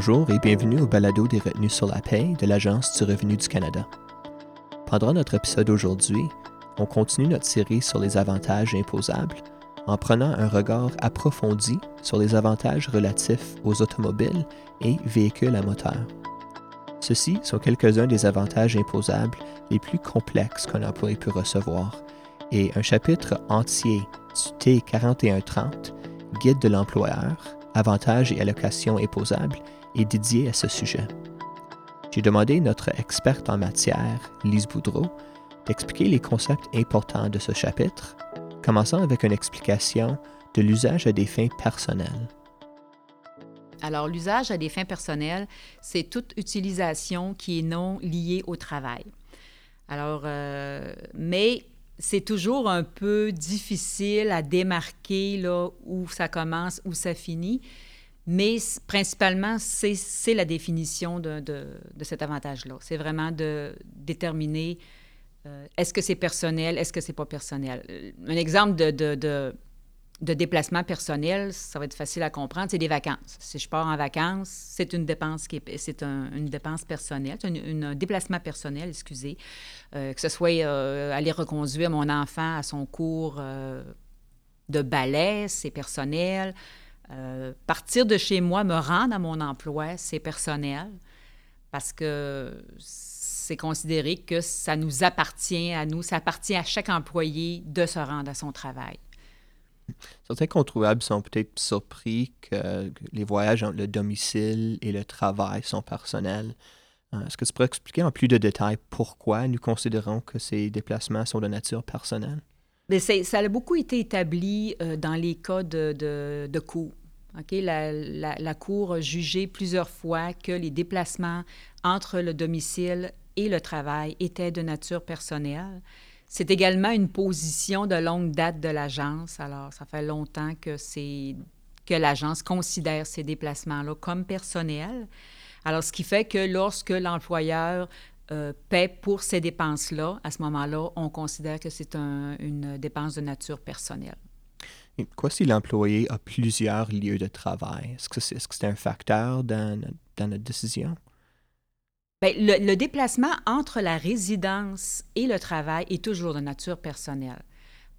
Bonjour et bienvenue au balado des retenues sur la paie de l'Agence du revenu du Canada. Pendant notre épisode aujourd'hui, on continue notre série sur les avantages imposables en prenant un regard approfondi sur les avantages relatifs aux automobiles et véhicules à moteur. Ceux-ci sont quelques-uns des avantages imposables les plus complexes qu'un employé peut recevoir, et un chapitre entier du T4130, Guide de l'employeur, avantages et allocations imposables, est dédié à ce sujet. J'ai demandé à notre experte en matière, Lise Boudreau, d'expliquer les concepts importants de ce chapitre, commençant avec une explication de l'usage à des fins personnelles. Alors, l'usage à des fins personnelles, c'est toute utilisation qui est non liée au travail. Alors, euh, mais c'est toujours un peu difficile à démarquer là, où ça commence, où ça finit. Mais principalement, c'est la définition de, cet avantage-là. C'est vraiment de déterminer euh, est-ce que c'est personnel, est-ce que c'est pas personnel. Un exemple de, déplacement personnel, ça va être facile à comprendre, c'est des vacances. Si je pars en vacances, c'est une dépense qui est, c'est une dépense personnelle, c'est un déplacement personnel, excusez, euh, que ce soit euh, aller reconduire mon enfant à son cours de ballet, c'est personnel. Partir de chez moi, me rendre à mon emploi, c'est personnel parce que c'est considéré que ça nous appartient à nous, ça appartient à chaque employé de se rendre à son travail. Certains contribuables sont peut-être surpris que les voyages entre le domicile et le travail sont personnels. Euh, est-ce que tu pourrais expliquer en plus de détails pourquoi nous considérons que ces déplacements sont de nature personnelle? Bien, ça a beaucoup été établi euh, dans les cas de, de, de cours. La, la, Cour a jugé plusieurs fois que les déplacements entre le domicile et le travail étaient de nature personnelle. C'est également une position de longue date de l'agence. Alors, ça fait longtemps que l'agence considère ces déplacements-là comme personnels. Alors, ce qui fait que lorsque l'employeur euh, paie pour ces dépenses-là, à ce moment-là, on considère que c'est une dépense de nature personnelle. Quoi si l'employé a plusieurs lieux de travail? Est-ce que c'est est -ce un facteur dans, dans notre décision? Bien, le, déplacement entre la résidence et le travail est toujours de nature personnelle.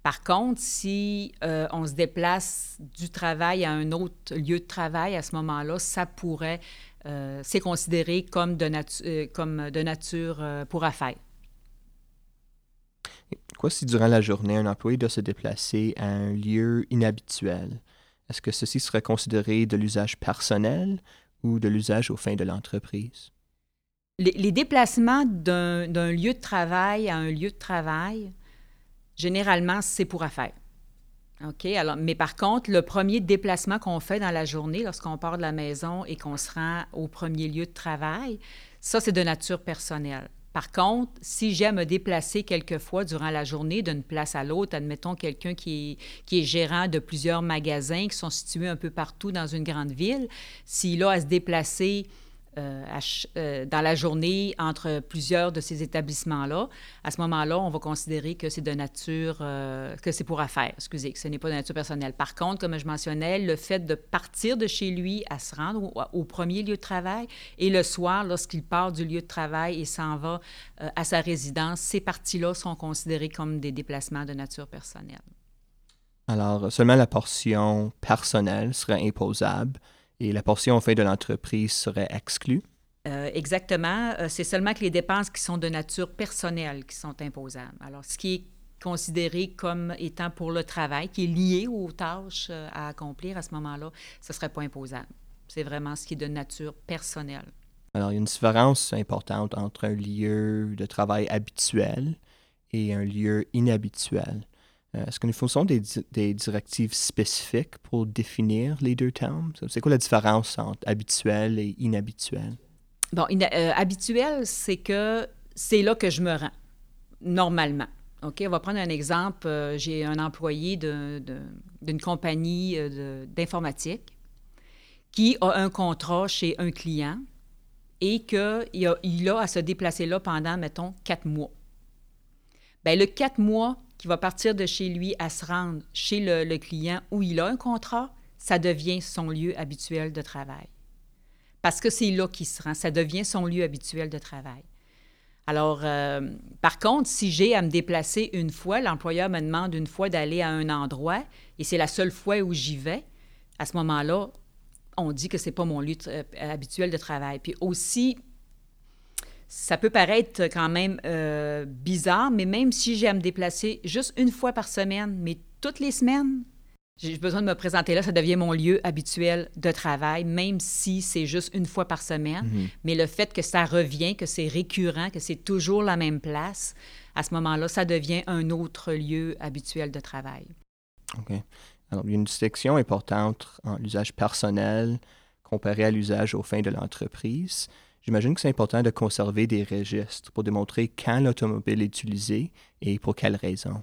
Par contre, si euh, on se déplace du travail à un autre lieu de travail, à ce moment-là, ça pourrait, euh, c'est considéré comme de, euh, comme de nature pour affaires. Quoi si durant la journée, un employé doit se déplacer à un lieu inhabituel? Est-ce que ceci serait considéré de l'usage personnel ou de l'usage aux fins de l'entreprise? les, déplacements d'un lieu de travail à un lieu de travail, généralement, c'est pour affaires. OK? Alors, mais par contre, le premier déplacement qu'on fait dans la journée, lorsqu'on part de la maison et qu'on se rend au premier lieu de travail, ça, c'est de nature personnelle. Par contre, si j'aime me déplacer quelquefois durant la journée d'une place à l'autre, admettons quelqu'un qui qui est gérant de plusieurs magasins qui sont situés un peu partout dans une grande ville, s'il a à se déplacer euh, euh, dans la journée entre plusieurs de ces établissements-là, à ce moment-là, on va considérer que c'est de nature, euh, que c'est pour affaires, excusez, que ce n'est pas de nature personnelle. Par contre, comme je mentionnais, le fait de partir de chez lui à se rendre au, premier lieu de travail et le soir, lorsqu'il part du lieu de travail et s'en va à sa résidence, ces parties-là sont considérées comme des déplacements de nature personnelle. Alors, seulement la portion personnelle serait imposable et la portion fait de l'entreprise serait exclue? Euh, exactement. Euh, c'est seulement que les dépenses qui sont de nature personnelle qui sont imposables. Alors, ce qui est considéré comme étant pour le travail, qui est lié aux tâches euh, à accomplir à ce moment-là, ce ne serait pas imposable. C'est vraiment ce qui est de nature personnelle. Alors, il y a une différence importante entre un lieu de travail habituel et un lieu inhabituel. Euh, est-ce que nous faisons des, directives spécifiques pour définir les deux termes? C'est quoi la différence entre habituel et inhabituel? Bon, euh, habituel, c'est que c'est là que je me rends, normalement. OK, on va prendre un exemple. Euh, j'ai un employé d'une compagnie d'informatique qui a un contrat chez un client et qu'il a, a à se déplacer là pendant, mettons, quatre mois. Bien, le quatre mois qui va partir de chez lui à se rendre chez le, client où il a un contrat, ça devient son lieu habituel de travail. parce que c'est là qu'il se rend. Ça devient son lieu habituel de travail. Alors, euh, par contre, si j'ai à me déplacer une fois, l'employeur me demande une fois d'aller à un endroit et c'est la seule fois où j'y vais, à ce moment-là, on dit que c'est pas mon lieu euh, habituel de travail. Puis aussi, ça peut paraître quand même euh, bizarre, mais même si j'ai à me déplacer juste une fois par semaine, mais toutes les semaines, j'ai besoin de me présenter là, ça devient mon lieu habituel de travail, même si c'est juste une fois par semaine. Mhm. Mais le fait que ça revient, que c'est récurrent, que c'est toujours la même place, à ce moment-là, ça devient un autre lieu habituel de travail. OK. Alors, il y a une distinction importante entre l'usage personnel comparé à l'usage aux fins de l'entreprise. J'imagine que c'est important de conserver des registres pour démontrer quand l'automobile est utilisée et pour quelles raisons.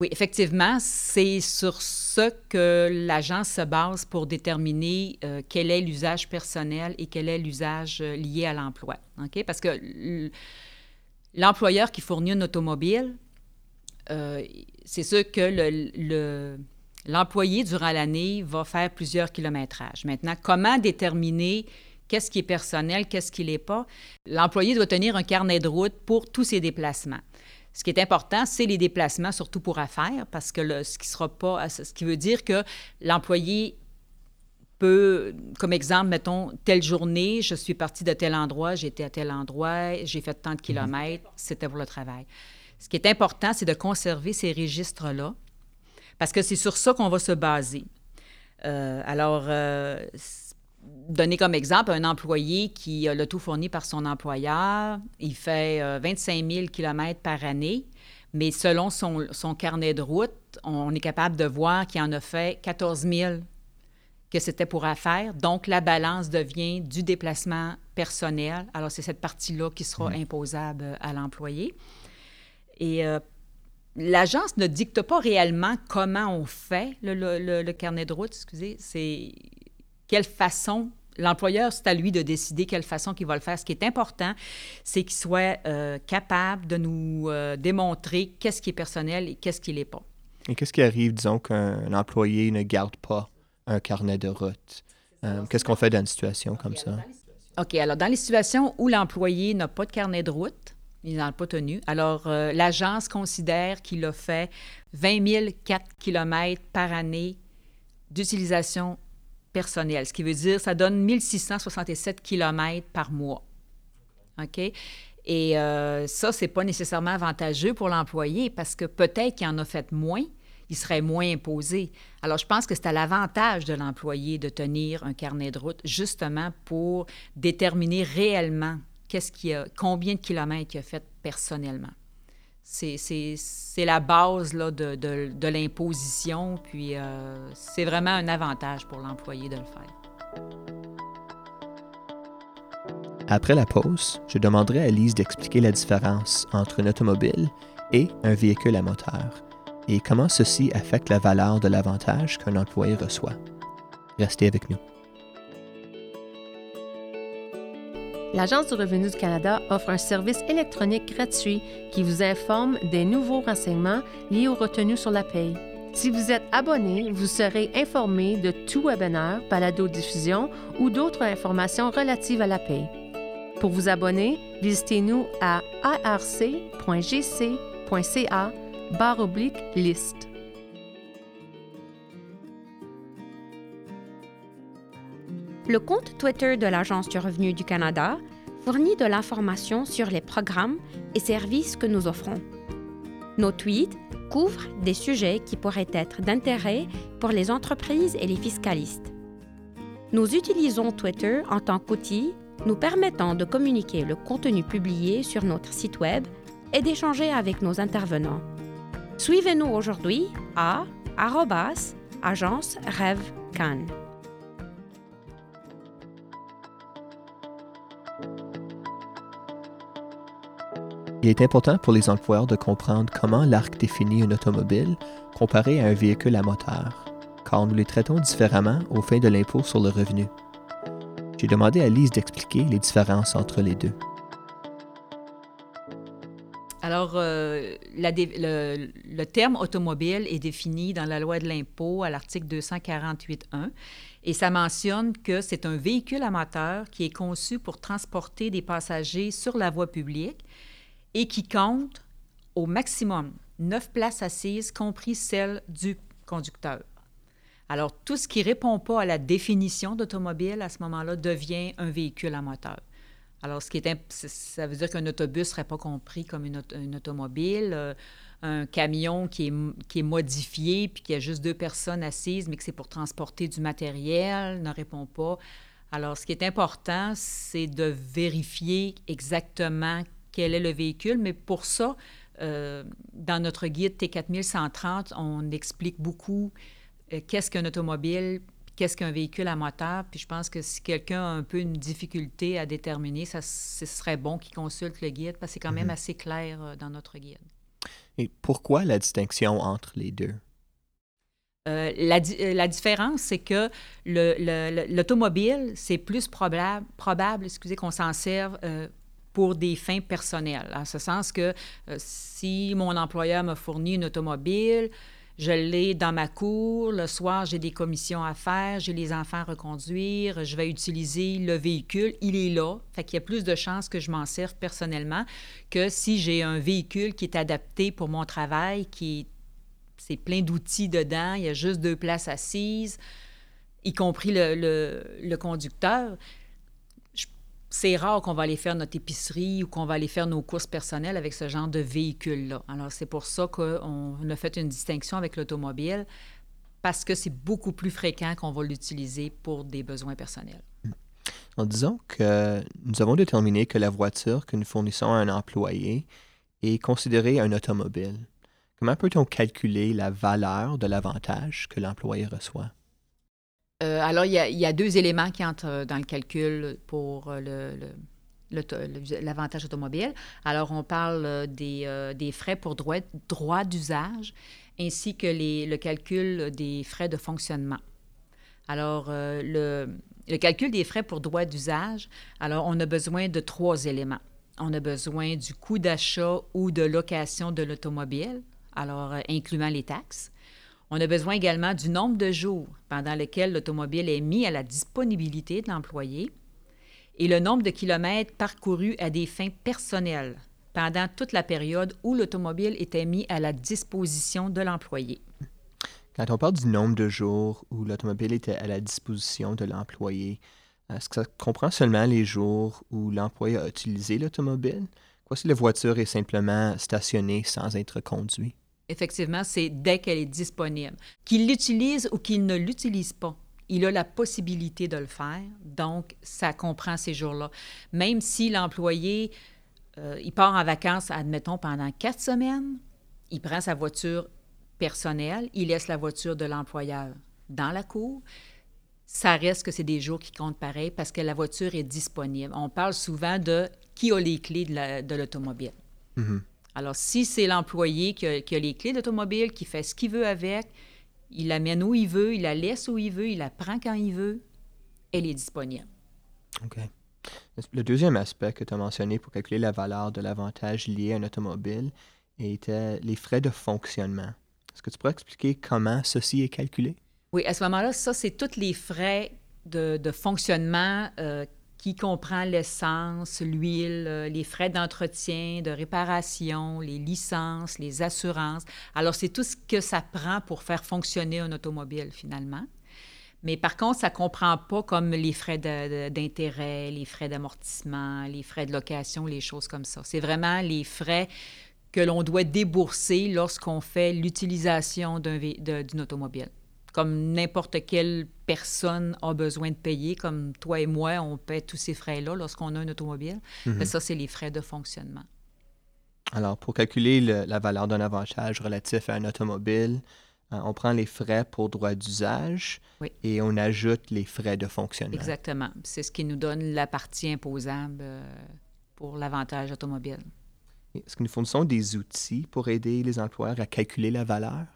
Oui, effectivement, c'est sur ce que l'agence se base pour déterminer euh, quel est l'usage personnel et quel est l'usage euh, lié à l'emploi. OK? Parce que l'employeur qui fournit une automobile, euh, c'est sûr que le, l'employé, durant l'année, va faire plusieurs kilométrages. Maintenant, comment déterminer qu'est-ce qui est personnel, qu'est-ce qui l'est pas? L'employé doit tenir un carnet de route pour tous ses déplacements. Ce qui est important, c'est les déplacements, surtout pour affaires, parce que ce qui sera pas, ce qui veut dire que l'employé peut, comme exemple, mettons, telle journée, je suis parti de tel endroit, j'étais à tel endroit, j'ai fait tant de kilomètres, c'était pour le travail. Ce qui est important, c'est de conserver ces registres-là, parce que c'est sur ça qu'on va se baser. Euh, alors, euh, donner comme exemple un employé qui a le tout fourni par son employeur, il fait 25 000 km par année, mais selon son, son, carnet de route, on est capable de voir qu'il en a fait 14 000 que c'était pour affaire. Donc, la balance devient du déplacement personnel. Alors, c'est cette partie-là qui sera mmh. imposable à l'employé. Et euh, l'agence ne dicte pas réellement comment on fait le, le, le carnet de route, excusez. C'est quelle façon L'employeur, c'est à lui de décider quelle façon qu'il va le faire. Ce qui est important, c'est qu'il soit euh, capable de nous euh, démontrer qu'est-ce qui est personnel et qu'est-ce qui l'est pas. Et qu'est-ce qui arrive, disons, qu'un employé ne garde pas un carnet de route? Euh, qu'est-ce qu'on fait dans une situation comme ça? OK. Alors, dans les situations où l'employé n'a pas de carnet de route, il n'en a pas tenu. Alors, l'agence considère qu'il a fait 20 004 km par année d'utilisation personnel, ce qui veut dire ça donne 1667 km par mois. OK? Et euh, ça, ce n'est pas nécessairement avantageux pour l'employé parce que peut-être qu'il en a fait moins, il serait moins imposé. Alors, je pense que c'est à l'avantage de l'employé de tenir un carnet de route justement pour déterminer réellement qu'est-ce qui a, combien de kilomètres il a fait personnellement c'est la base là, de, de, l'imposition, puis euh, c'est vraiment un avantage pour l'employé de le faire. Après la pause, je demanderai à Lise d'expliquer la différence entre une automobile et un véhicule à moteur et comment ceci affecte la valeur de l'avantage qu'un employé reçoit. Restez avec nous. l'Agence du revenu du Canada offre un service électronique gratuit qui vous informe des nouveaux renseignements liés aux retenues sur la paye. Si vous êtes abonné, vous serez informé de tout webinaire, balado-diffusion ou d'autres informations relatives à la paye. Pour vous abonner, visitez-nous à arc.gc.ca liste. Le compte Twitter de l'Agence du revenu du Canada fournit de l'information sur les programmes et services que nous offrons. Nos tweets couvrent des sujets qui pourraient être d'intérêt pour les entreprises et les fiscalistes. Nous utilisons Twitter en tant qu'outil nous permettant de communiquer le contenu publié sur notre site Web et d'échanger avec nos intervenants. Suivez-nous aujourd'hui à agence Rêve Cannes. Il est important pour les employeurs de comprendre comment l'ARC définit une automobile comparé à un véhicule à moteur, car nous les traitons différemment au fin de l'impôt sur le revenu. J'ai demandé à Lise d'expliquer les différences entre les deux. Alors, euh, le, le, terme automobile est défini dans la loi de l'impôt à l'article 248.1 et ça mentionne que c'est un véhicule à moteur qui est conçu pour transporter des passagers sur la voie publique et qui compte au maximum neuf places assises, compris celle du conducteur. Alors, tout ce qui ne répond pas à la définition d'automobile à ce moment-là devient un véhicule à moteur. Alors, ça veut dire qu'un autobus ne serait pas compris comme une, automobile. Euh, un camion qui est, qui est modifié puis qui a juste deux personnes assises, mais que c'est pour transporter du matériel, ne répond pas. Alors, ce qui est important, c'est de vérifier exactement quel est le véhicule, mais pour ça, euh, dans notre guide T4130, on explique beaucoup euh, qu'est-ce qu'un automobile, qu'est-ce qu'un véhicule à moteur. Puis je pense que si quelqu'un a un peu une difficulté à déterminer, ça, ce serait bon qu'il consulte le guide parce que c'est quand même mhm. assez clair euh, dans notre guide. Et pourquoi la distinction entre les deux? Euh, la, la, différence, c'est que l'automobile, c'est plus probable, probable excusez, qu'on s'en serve pour des fins personnelles. En ce sens que si mon employeur m'a fourni une automobile, je l'ai dans ma cour. Le soir, j'ai des commissions à faire, j'ai les enfants à reconduire, je vais utiliser le véhicule. Il est là. Fait qu'il y a plus de chances que je m'en serve personnellement que si j'ai un véhicule qui est adapté pour mon travail, qui c'est plein d'outils dedans, il y a juste deux places assises, y compris le conducteur c'est rare qu'on va aller faire notre épicerie ou qu'on va aller faire nos courses personnelles avec ce genre de véhicule-là. Alors, c'est pour ça qu'on a fait une distinction avec l'automobile, parce que c'est beaucoup plus fréquent qu'on va l'utiliser pour des besoins personnels. En disant que nous avons déterminé que la voiture que nous fournissons à un employé est considérée un automobile. Comment peut-on calculer la valeur de l'avantage que l'employé reçoit? Euh, alors, il y, a, deux éléments qui entrent euh, dans le calcul pour euh, l'avantage automobile. Alors, on parle des, frais pour droit, d'usage ainsi que le calcul des frais de fonctionnement. Alors, le, le, calcul des frais pour droit d'usage, alors on a besoin de trois éléments. On a besoin du coût d'achat ou de location de l'automobile, alors incluant les taxes. On a besoin également du nombre de jours pendant lesquels l'automobile est mis à la disponibilité de l'employé et le nombre de kilomètres parcourus à des fins personnelles pendant toute la période où l'automobile était mis à la disposition de l'employé. Quand on parle du nombre de jours où l'automobile était à la disposition de l'employé, est-ce que ça comprend seulement les jours où l'employé a utilisé l'automobile? Quoi si la voiture est simplement stationnée sans être conduite? Effectivement, c'est dès qu'elle est disponible. Qu'il l'utilise ou qu'il ne l'utilise pas, il a la possibilité de le faire. Donc, ça comprend ces jours-là. Même si l'employé, euh, il part en vacances, admettons, pendant quatre semaines, il prend sa voiture personnelle, il laisse la voiture de l'employeur dans la cour. Ça reste que c'est des jours qui comptent pareil parce que la voiture est disponible. On parle souvent de qui a les clés de l'automobile. Mm-hmm. Alors, si c'est l'employé qui, a, les clés d'automobile, qui fait ce qu'il veut avec, il l'amène où il veut, il la laisse où il veut, il la prend quand il veut, elle est disponible. OK. Le deuxième aspect que tu as mentionné pour calculer la valeur de l'avantage lié à un automobile était les frais de fonctionnement. Est-ce que tu pourrais expliquer comment ceci est calculé? Oui, à ce moment-là, ça, c'est tous les frais de, fonctionnement euh, qui comprend l'essence, l'huile, euh, les frais d'entretien, de réparation, les licences, les assurances. Alors, c'est tout ce que ça prend pour faire fonctionner un automobile, finalement. Mais par contre, ça ne comprend pas comme les frais d'intérêt, les frais d'amortissement, les frais de location, les choses comme ça. C'est vraiment les frais que l'on doit débourser lorsqu'on fait l'utilisation d'une automobile comme n'importe quelle personne a besoin de payer, comme toi et moi, on paie tous ces frais-là lorsqu'on a une automobile. Mais mhm. ça, c'est les frais de fonctionnement. Alors, pour calculer la valeur d'un avantage relatif à un automobile, euh, on prend les frais pour droit d'usage et on ajoute les frais de fonctionnement. Exactement. C'est ce qui nous donne la partie imposable euh, pour l'avantage automobile. Est-ce que nous fournissons des outils pour aider les employeurs à calculer la valeur?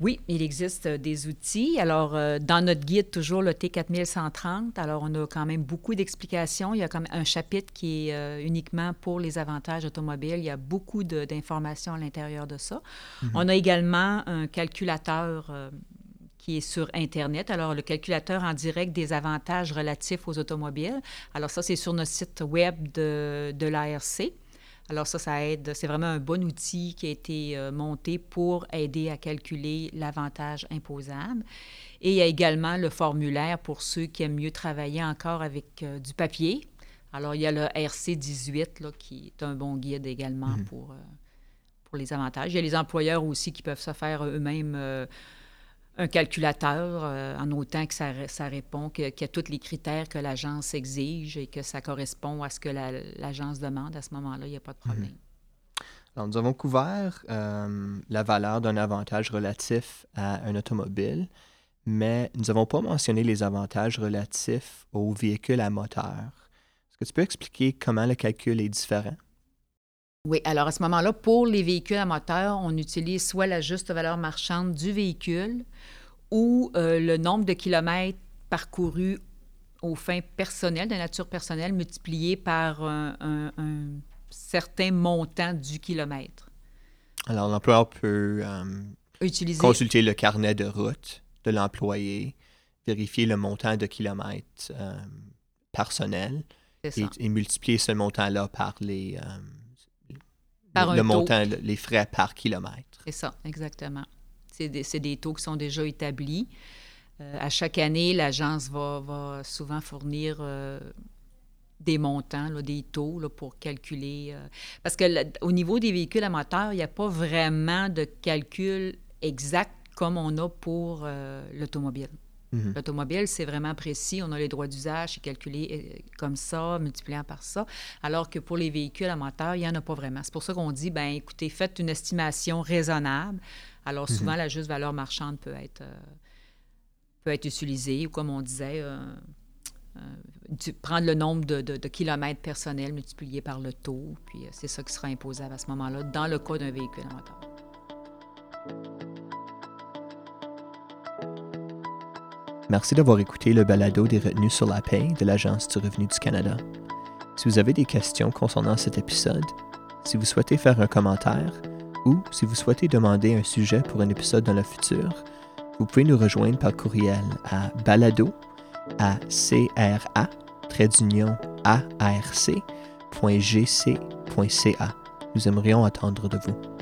Oui, il existe euh, des outils. Alors, euh, dans notre guide, toujours le T4130, alors on a quand même beaucoup d'explications. Il y a quand même un chapitre qui est euh, uniquement pour les avantages automobiles. Il y a beaucoup d'informations à l'intérieur de ça. Mhm. On a également un calculateur qui est sur Internet. Alors, le calculateur en direct des avantages relatifs aux automobiles. Alors, ça, c'est sur notre site web de, de l'ARC. Alors ça, ça aide. C'est vraiment un bon outil qui a été euh, monté pour aider à calculer l'avantage imposable. Et il y a également le formulaire pour ceux qui aiment mieux travailler encore avec euh, du papier. Alors il y a le RC 18 là, qui est un bon guide également mhm. pour, euh, pour les avantages. Il y a les employeurs aussi qui peuvent se faire eux-mêmes un calculateur euh, en autant que ça, ça répond, qu'il y a tous les critères que l'agence exige et que ça correspond à ce que l'agence demande. À ce moment-là, il n'y a pas de mhm. problème. Alors, nous avons couvert euh, la valeur d'un avantage relatif à un automobile, mais nous n'avons pas mentionné les avantages relatifs aux véhicules à moteur. Est-ce que tu peux expliquer comment le calcul est différent? Oui, alors à ce moment-là, pour les véhicules à moteur, on utilise soit la juste valeur marchande du véhicule ou euh, le nombre de kilomètres parcourus aux fins personnelles, de nature personnelle, multiplié par un, certain montant du kilomètre. Alors, l'employeur peut euh, Utiliser... consulter le carnet de route de l'employé, vérifier le montant de kilomètres euh, personnel et, multiplier ce montant-là par les, le, montant, les frais par kilomètre. C'est ça, exactement. C'est des, taux qui sont déjà établis. Euh, à chaque année, l'agence va, souvent fournir euh, des montants, des taux pour calculer. Euh, parce que au niveau des véhicules à moteur, il n'y a pas vraiment de calcul exact comme on a pour l'automobile. Mhm. L'automobile, c'est vraiment précis. On a les droits d'usage, c'est calculé euh, comme ça, multipliant par ça. Alors que pour les véhicules à moteur, il n'y en a pas vraiment. C'est pour ça qu'on dit, ben écoutez, faites une estimation raisonnable. Alors souvent, mhm. la juste valeur marchande peut être, euh, peut être utilisée, ou comme on disait, euh, prendre le nombre de, de, kilomètres personnels multiplié par le taux, puis c'est ça qui sera imposable à ce moment-là, dans le cas d'un véhicule à moteur. Merci d'avoir écouté le balado des retenues sur la paie de l'Agence du revenu du Canada. Si vous avez des questions concernant cet épisode, si vous souhaitez faire un commentaire ou si vous souhaitez demander un sujet pour un épisode dans le futur, vous pouvez nous rejoindre par courriel à balado à cra arc.gc.ca. Nous aimerions attendre de vous.